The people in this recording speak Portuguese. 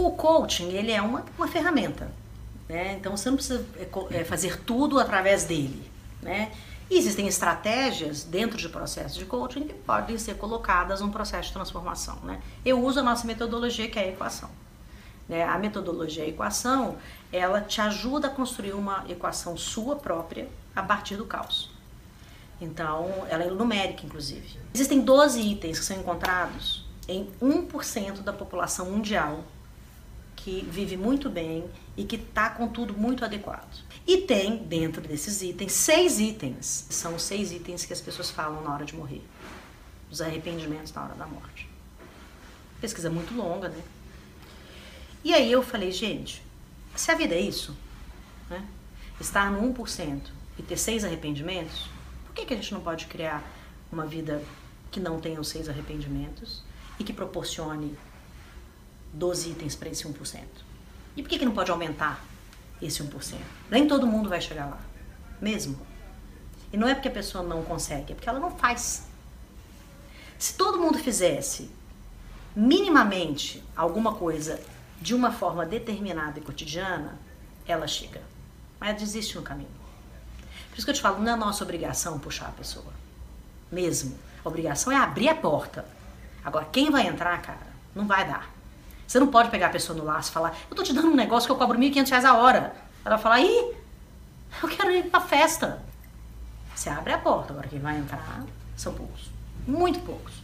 O coaching, ele é uma, uma ferramenta, né? Então você não precisa é, é, fazer tudo através dele, né? E existem estratégias dentro de processos de coaching que podem ser colocadas num processo de transformação, né? Eu uso a nossa metodologia que é a equação. Né? A metodologia a equação, ela te ajuda a construir uma equação sua própria a partir do caos. Então, ela é numérica, inclusive. Existem 12 itens que são encontrados em 1% da população mundial que vive muito bem e que está com tudo muito adequado. E tem, dentro desses itens, seis itens. São os seis itens que as pessoas falam na hora de morrer. Os arrependimentos na hora da morte. Pesquisa muito longa, né? E aí eu falei, gente, se a vida é isso, né? estar no 1% e ter seis arrependimentos, por que, que a gente não pode criar uma vida que não tenha os seis arrependimentos e que proporcione 12 itens para esse 1%? E por que, que não pode aumentar esse 1%? Nem todo mundo vai chegar lá, mesmo. E não é porque a pessoa não consegue, é porque ela não faz. Se todo mundo fizesse minimamente alguma coisa de uma forma determinada e cotidiana, ela chega. Mas desiste no caminho. Por isso que eu te falo, não é nossa obrigação puxar a pessoa. Mesmo. A obrigação é abrir a porta. Agora, quem vai entrar, cara, não vai dar. Você não pode pegar a pessoa no laço e falar, eu tô te dando um negócio que eu cobro 1.500 reais a hora. Ela vai falar, ih, eu quero ir pra festa. Você abre a porta, agora quem vai entrar são poucos. Muito poucos.